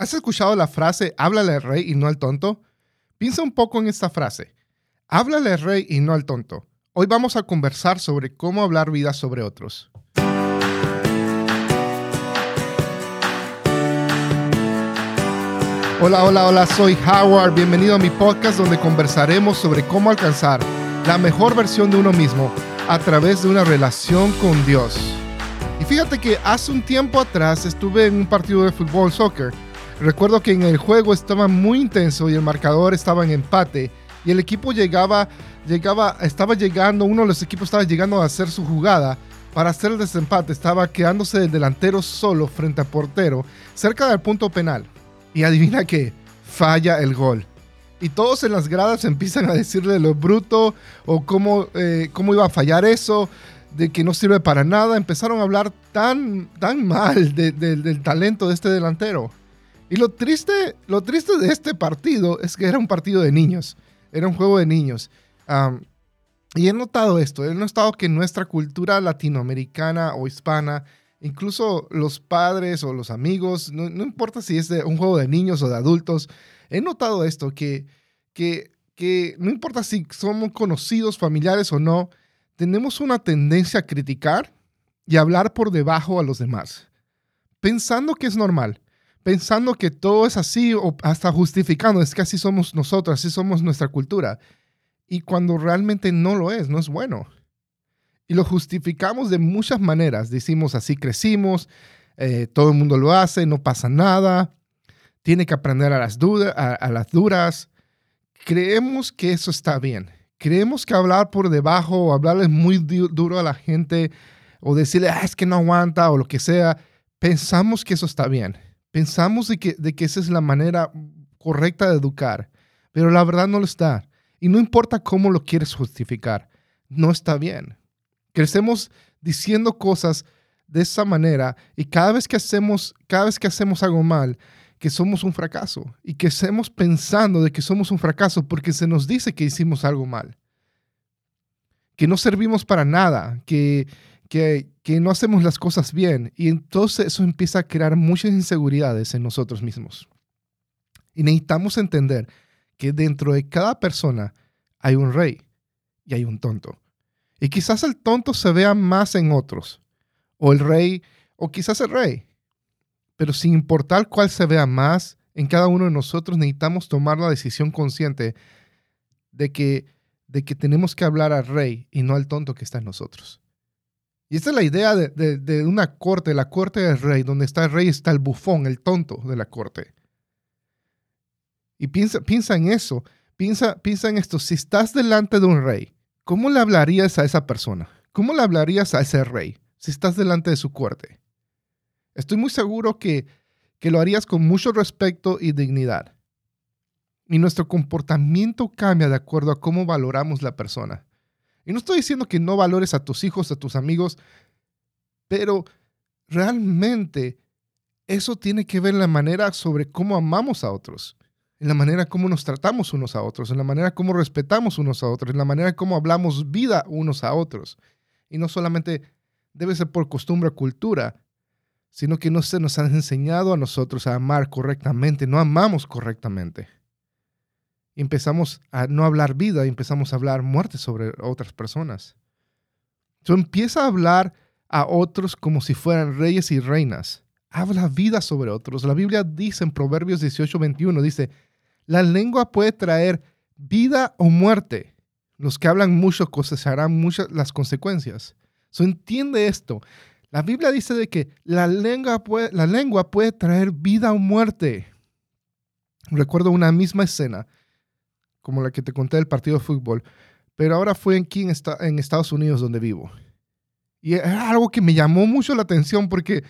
¿Has escuchado la frase háblale al rey y no al tonto? Piensa un poco en esta frase. Háblale al rey y no al tonto. Hoy vamos a conversar sobre cómo hablar vida sobre otros. Hola, hola, hola, soy Howard. Bienvenido a mi podcast donde conversaremos sobre cómo alcanzar la mejor versión de uno mismo a través de una relación con Dios. Y fíjate que hace un tiempo atrás estuve en un partido de fútbol, soccer Recuerdo que en el juego estaba muy intenso y el marcador estaba en empate y el equipo llegaba, llegaba, estaba llegando, uno de los equipos estaba llegando a hacer su jugada para hacer el desempate, estaba quedándose el delantero solo frente al portero, cerca del punto penal. Y adivina qué, falla el gol. Y todos en las gradas empiezan a decirle lo bruto o cómo, eh, cómo iba a fallar eso, de que no sirve para nada. Empezaron a hablar tan, tan mal del talento de este delantero. Y lo triste, lo triste de este partido es que era un partido de niños, era un juego de niños. y he notado esto, he notado que nuestra cultura latinoamericana o hispana, incluso los padres o los amigos, no, importa si es un juego de niños o de adultos, he notado esto, que, que, que no importa si somos conocidos, familiares o no, tenemos una tendencia a criticar y hablar por debajo a los demás, pensando que es normal pensando que todo es así o hasta justificando, es que así somos nosotros, así somos nuestra cultura. Y cuando realmente no lo es, no es bueno. Y lo justificamos de muchas maneras. Decimos así crecimos, eh, todo el mundo lo hace, no pasa nada, tiene que aprender a las, a, las duras. Creemos que eso está bien. Creemos que hablar por debajo o hablarles muy duro a la gente o decirle, ah, es que no aguanta o lo que sea, pensamos que eso está bien. Pensamos de que, de que esa es la manera correcta de educar, pero la verdad no lo está. Y no importa cómo lo quieres justificar, no está bien. Crecemos diciendo cosas de esa manera y cada vez que hacemos, cada vez que hacemos algo mal, que somos un fracaso y que estemos pensando de que somos un fracaso porque se nos dice que hicimos algo mal, que no servimos para nada, que, que, no hacemos las cosas bien y entonces eso empieza a crear muchas inseguridades en nosotros mismos. Y necesitamos entender que dentro de cada persona hay un rey y hay un tonto. Y quizás el tonto se vea más en otros, o el rey, o quizás el rey. Pero sin importar cuál se vea más en cada uno de nosotros, necesitamos tomar la decisión consciente de que, de que tenemos que hablar al rey y no al tonto que está en nosotros. Y esta es la idea de, una corte, la corte del rey, donde está el rey, está el bufón, el tonto de la corte. Y piensa, piensa en eso, piensa, piensa en esto, si estás delante de un rey, ¿cómo le hablarías a esa persona? ¿Cómo le hablarías a ese rey si estás delante de su corte? Estoy muy seguro que, que lo harías con mucho respeto y dignidad. Y nuestro comportamiento cambia de acuerdo a cómo valoramos la persona. Y no estoy diciendo que no valores a tus hijos, a tus amigos, pero realmente eso tiene que ver en la manera sobre cómo amamos a otros, en la manera como nos tratamos unos a otros, en la manera como respetamos unos a otros, en la manera como hablamos vida unos a otros. Y no solamente debe ser por costumbre o cultura, sino que no se nos han enseñado a nosotros a amar correctamente, no amamos correctamente empezamos a no hablar vida empezamos a hablar muerte sobre otras personas. Entonces empieza a hablar a otros como si fueran reyes y reinas. Habla vida sobre otros. La Biblia dice en Proverbios 18, 21, dice, la lengua puede traer vida o muerte. Los que hablan mucho cosecharán muchas las consecuencias. So, entiende esto. La Biblia dice de que la lengua, la lengua puede traer vida o muerte. Recuerdo una misma escena como la que te conté del partido de fútbol, pero ahora fue aquí en, en Estados Unidos donde vivo. Y era algo que me llamó mucho la atención porque,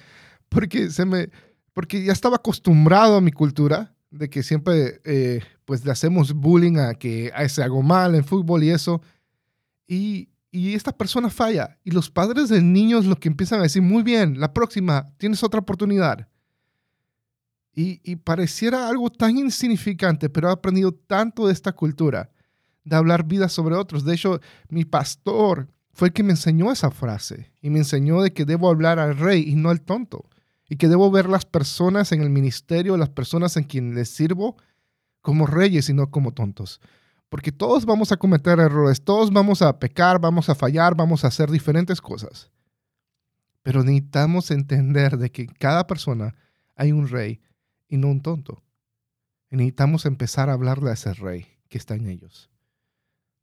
porque, se me, porque ya estaba acostumbrado a mi cultura, de que siempre eh, pues le hacemos bullying a que hace algo mal en fútbol y eso. Y, y esta persona falla. Y los padres de niños lo que empiezan a decir, muy bien, la próxima, tienes otra oportunidad. Y, pareciera algo tan insignificante, pero he aprendido tanto de esta cultura, de hablar vida sobre otros. De hecho, mi pastor fue el que me enseñó esa frase y me enseñó de que debo hablar al rey y no al tonto. y que debo ver las personas en el ministerio, las personas en quien les sirvo, como reyes y no como tontos. Porque todos vamos a cometer errores, todos vamos a pecar, vamos a fallar, vamos a hacer diferentes cosas. Pero necesitamos entender de que en cada persona hay un rey y no un tonto. Necesitamos empezar a hablarle a ese rey que está en ellos.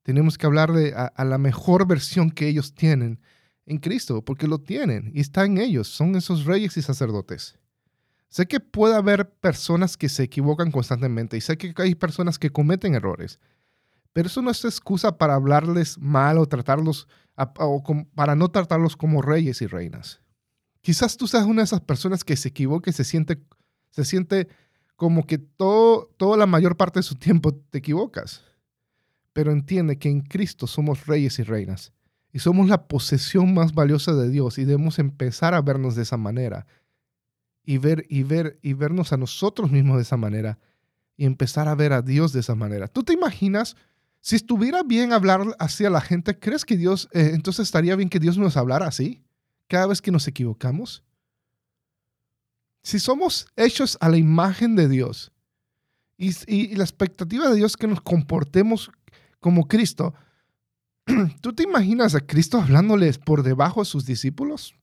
Tenemos que hablarle a, a la mejor versión que ellos tienen en Cristo, porque lo tienen y está en ellos, son esos reyes y sacerdotes. Sé que puede haber personas que se equivocan constantemente y sé que hay personas que cometen errores, pero eso no es excusa para hablarles mal o tratarlos para no tratarlos como reyes y reinas. Quizás tú seas una de esas personas que se equivoca y se siente, se siente como que todo, toda la mayor parte de su tiempo te equivocas. Pero entiende que en Cristo somos reyes y reinas y somos la posesión más valiosa de Dios y debemos empezar a vernos de esa manera y ver y ver y vernos a nosotros mismos de esa manera y empezar a ver a Dios de esa manera. ¿Tú te imaginas si estuviera bien hablar así a la gente, crees que Dios eh, entonces estaría bien que Dios nos hablara así cada vez que nos equivocamos? Si somos hechos a la imagen de Dios y, la expectativa de Dios es que nos comportemos como Cristo, ¿Tú te imaginas a Cristo hablándoles por debajo a sus discípulos?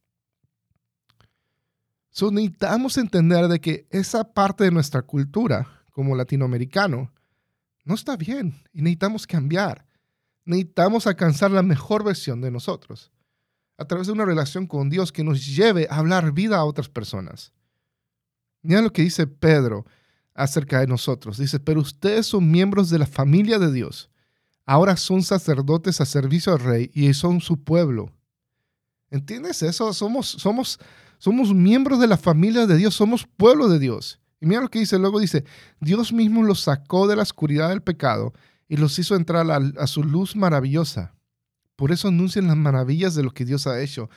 So, necesitamos entender de que esa parte de nuestra cultura, como latinoamericano, no está bien y necesitamos cambiar. Necesitamos alcanzar la mejor versión de nosotros a través de una relación con Dios que nos lleve a hablar vida a otras personas. Mira lo que dice Pedro acerca de nosotros. Dice, pero ustedes son miembros de la familia de Dios ahora son sacerdotes a servicio al rey y son su pueblo. ¿Entiendes eso? Somos, somos, somos miembros de la familia de Dios, somos pueblo de Dios. Y mira lo que dice, luego dice, Dios mismo los sacó de la oscuridad del pecado y los hizo entrar a, su luz maravillosa. Por eso anuncian las maravillas de lo que Dios ha hecho.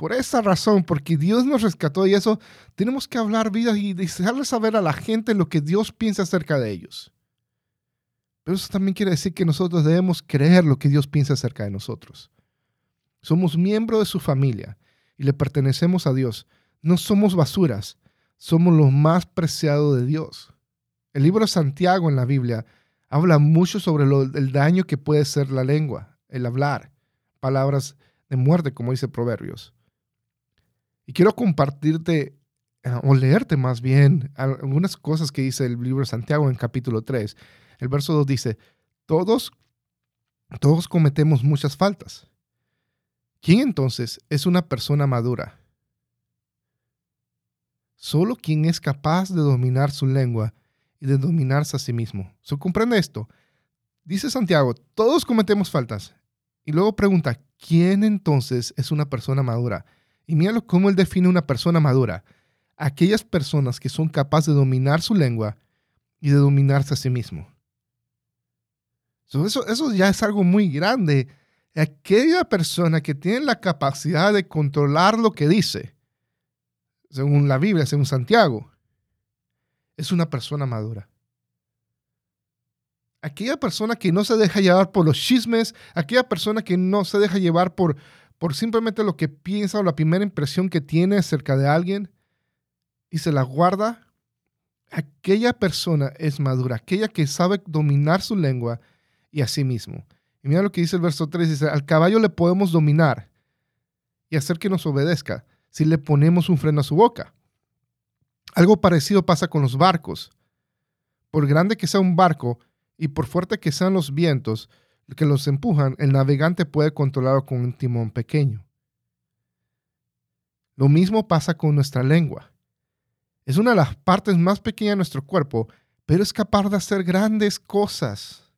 Por esa razón, porque Dios nos rescató y eso, tenemos que hablar vida y dejarle saber a la gente lo que Dios piensa acerca de ellos. Pero eso también quiere decir que nosotros debemos creer lo que Dios piensa acerca de nosotros. Somos miembros de su familia y le pertenecemos a Dios. No somos basuras, somos lo más preciado de Dios. El libro de Santiago en la Biblia habla mucho sobre el daño que puede ser la lengua, el hablar, palabras de muerte, como dice Proverbios. Y quiero compartirte eh, o leerte más bien algunas cosas que dice el libro de Santiago en capítulo 3 el verso 2 dice, todos, todos cometemos muchas faltas. ¿Quién entonces es una persona madura? Solo quien es capaz de dominar su lengua y de dominarse a sí mismo. ¿Se comprende esto? Dice Santiago, todos cometemos faltas. Y luego pregunta, ¿quién entonces es una persona madura? Y míralo cómo él define una persona madura. Aquellas personas que son capaces de dominar su lengua y de dominarse a sí mismo. Eso, eso ya es algo muy grande. Aquella persona que tiene la capacidad de controlar lo que dice, según la Biblia, según Santiago, es una persona madura. Aquella persona que no se deja llevar por los chismes, aquella persona que no se deja llevar por, por simplemente lo que piensa o la primera impresión que tiene acerca de alguien y se la guarda, aquella persona es madura, aquella que sabe dominar su lengua y a sí mismo. Y mira lo que dice el verso 3, dice, al caballo le podemos dominar y hacer que nos obedezca si le ponemos un freno a su boca. Algo parecido pasa con los barcos. Por grande que sea un barco y por fuerte que sean los vientos que los empujan, el navegante puede controlarlo con un timón pequeño. Lo mismo pasa con nuestra lengua. Es una de las partes más pequeñas de nuestro cuerpo, pero es capaz de hacer grandes cosas.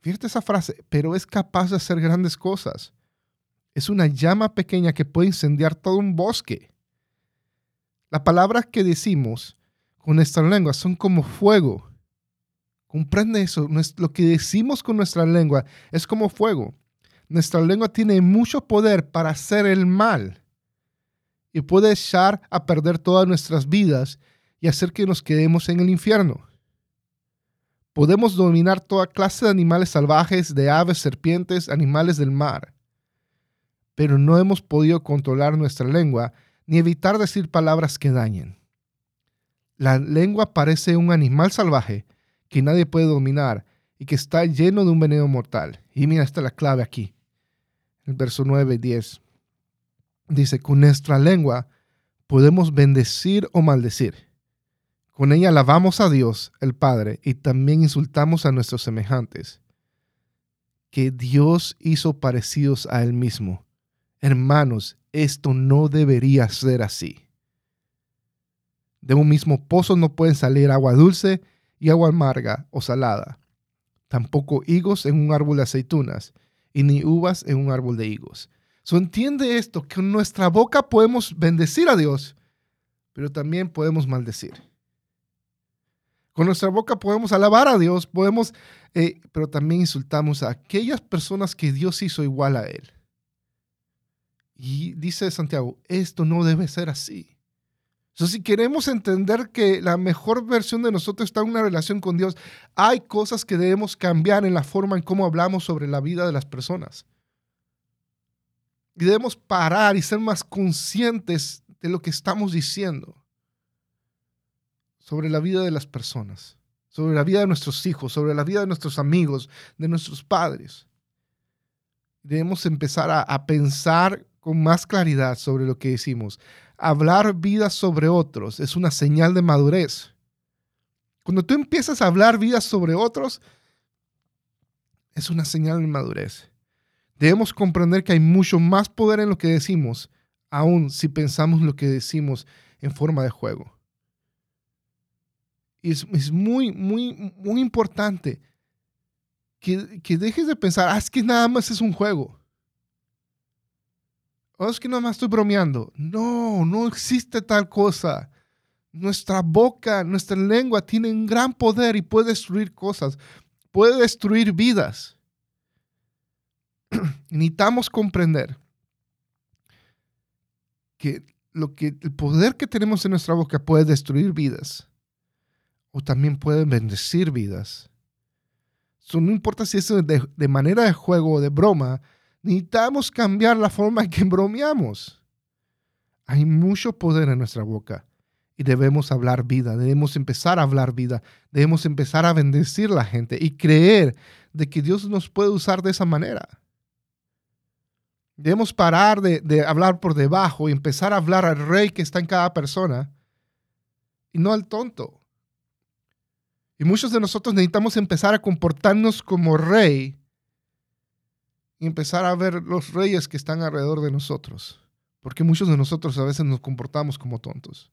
Fíjate esa frase, pero es capaz de hacer grandes cosas. Es una llama pequeña que puede incendiar todo un bosque. Las palabras que decimos con nuestra lengua son como fuego. Comprende eso. Lo que decimos con nuestra lengua es como fuego. Nuestra lengua tiene mucho poder para hacer el mal y puede echar a perder todas nuestras vidas y hacer que nos quedemos en el infierno. Podemos dominar toda clase de animales salvajes, de aves, serpientes, animales del mar. Pero no hemos podido controlar nuestra lengua ni evitar decir palabras que dañen. La lengua parece un animal salvaje que nadie puede dominar y que está lleno de un veneno mortal. Y mira, esta es la clave aquí. El verso 9 y 10. Dice, con nuestra lengua podemos bendecir o maldecir. Con ella alabamos a Dios, el Padre, y también insultamos a nuestros semejantes, que Dios hizo parecidos a Él mismo. Hermanos, esto no debería ser así. De un mismo pozo no pueden salir agua dulce y agua amarga o salada. Tampoco higos en un árbol de aceitunas y ni uvas en un árbol de higos. So entiende esto, que con nuestra boca podemos bendecir a Dios, pero también podemos maldecir. Con nuestra boca podemos alabar a Dios, podemos, eh, pero también insultamos a aquellas personas que Dios hizo igual a Él. Y dice Santiago, esto no debe ser así. Si queremos entender que la mejor versión de nosotros está en una relación con Dios, hay cosas que debemos cambiar en la forma en cómo hablamos sobre la vida de las personas. Y debemos parar y ser más conscientes de lo que estamos diciendo sobre la vida de las personas, sobre la vida de nuestros hijos, sobre la vida de nuestros amigos, de nuestros padres. Debemos empezar a pensar con más claridad sobre lo que decimos. Hablar vida sobre otros es una señal de madurez. Cuando tú empiezas a hablar vida sobre otros, es una señal de madurez. Debemos comprender que hay mucho más poder en lo que decimos, aun si pensamos lo que decimos en forma de juego. Y es, muy, muy, muy importante que, que dejes de pensar, ah, es que nada más es un juego. Oh, es que nada más estoy bromeando. No, no existe tal cosa. Nuestra boca, nuestra lengua tiene un gran poder y puede destruir cosas, puede destruir vidas. Necesitamos comprender que, lo que el poder que tenemos en nuestra boca puede destruir vidas o también puede bendecir vidas. No importa si es de manera de juego o de broma, Necesitamos cambiar la forma en que bromeamos. Hay mucho poder en nuestra boca y debemos hablar vida, debemos empezar a hablar vida, debemos empezar a bendecir a la gente y creer de que Dios nos puede usar de esa manera. Debemos parar de, de, hablar por debajo y empezar a hablar al rey que está en cada persona y no al tonto. Y muchos de nosotros necesitamos empezar a comportarnos como rey y empezar a ver los reyes que están alrededor de nosotros. Porque muchos de nosotros a veces nos comportamos como tontos.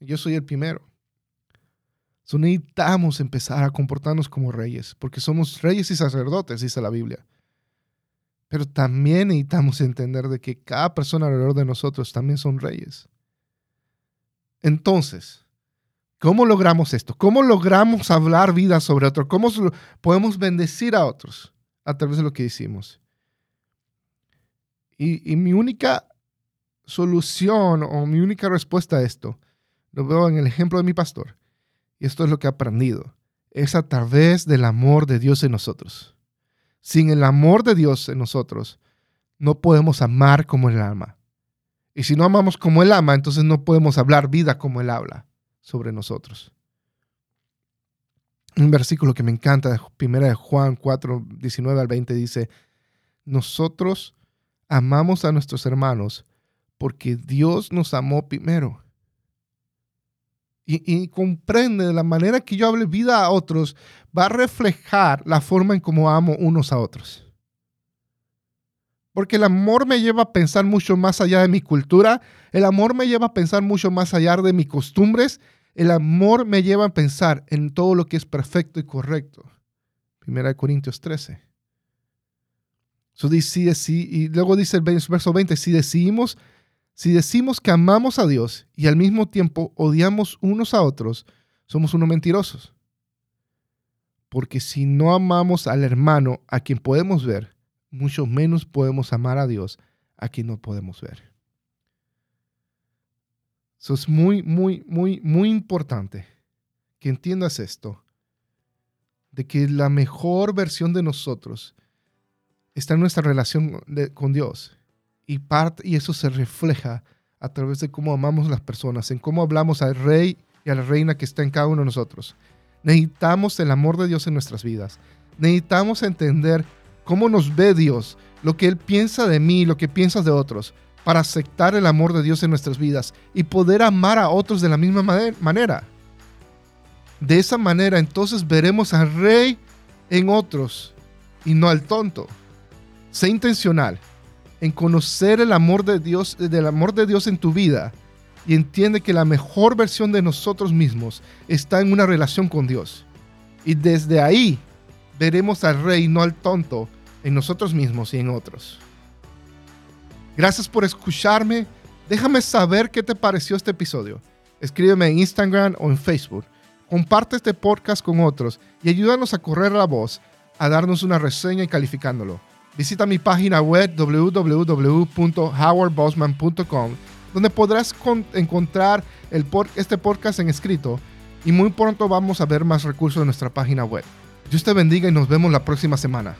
Yo soy el primero. So necesitamos empezar a comportarnos como reyes, porque somos reyes y sacerdotes, dice la Biblia. Pero también necesitamos entender de que cada persona alrededor de nosotros también son reyes. Entonces, ¿cómo logramos esto? ¿Cómo logramos hablar vida sobre otros? ¿Cómo podemos bendecir a otros? A través de lo que hicimos. Y, mi única solución o mi única respuesta a esto, lo veo en el ejemplo de mi pastor, y esto es lo que he aprendido, es a través del amor de Dios en nosotros. Sin el amor de Dios en nosotros, no podemos amar como Él ama. Y si no amamos como Él ama, entonces no podemos hablar vida como Él habla sobre nosotros un versículo que me encanta, primera de Juan 4, 19 al 20, dice, nosotros amamos a nuestros hermanos porque Dios nos amó primero. Y, y, comprende de la manera que yo hable vida a otros, va a reflejar la forma en cómo amo unos a otros. Porque el amor me lleva a pensar mucho más allá de mi cultura, el amor me lleva a pensar mucho más allá de mis costumbres, el amor me lleva a pensar en todo lo que es perfecto y correcto. Primera de Corintios 13. y luego dice el verso 20, si si decimos que amamos a Dios y al mismo tiempo odiamos unos a otros, somos unos mentirosos. Porque si no amamos al hermano a quien podemos ver, mucho menos podemos amar a Dios a quien no podemos ver. Eso es muy, muy, muy, muy importante que entiendas esto, de que la mejor versión de nosotros está en nuestra relación con Dios y, parte, y eso se refleja a través de cómo amamos a las personas, en cómo hablamos al rey y a la reina que está en cada uno de nosotros. Necesitamos el amor de Dios en nuestras vidas. Necesitamos entender cómo nos ve Dios, lo que Él piensa de mí, lo que piensas de otros, para aceptar el amor de Dios en nuestras vidas y poder amar a otros de la misma manera. De esa manera entonces veremos al rey en otros y no al tonto. Sé intencional en conocer el amor de Dios, del amor de Dios en tu vida y entiende que la mejor versión de nosotros mismos está en una relación con Dios. Y desde ahí veremos al rey, no al tonto, en nosotros mismos y en otros. Gracias por escucharme. Déjame saber qué te pareció este episodio. Escríbeme en Instagram o en Facebook. Comparte este podcast con otros y ayúdanos a correr la voz, a darnos una reseña y calificándolo. Visita mi página web www.howardbosman.com donde podrás encontrar este podcast en escrito y muy pronto vamos a ver más recursos en nuestra página web. Dios te bendiga y nos vemos la próxima semana.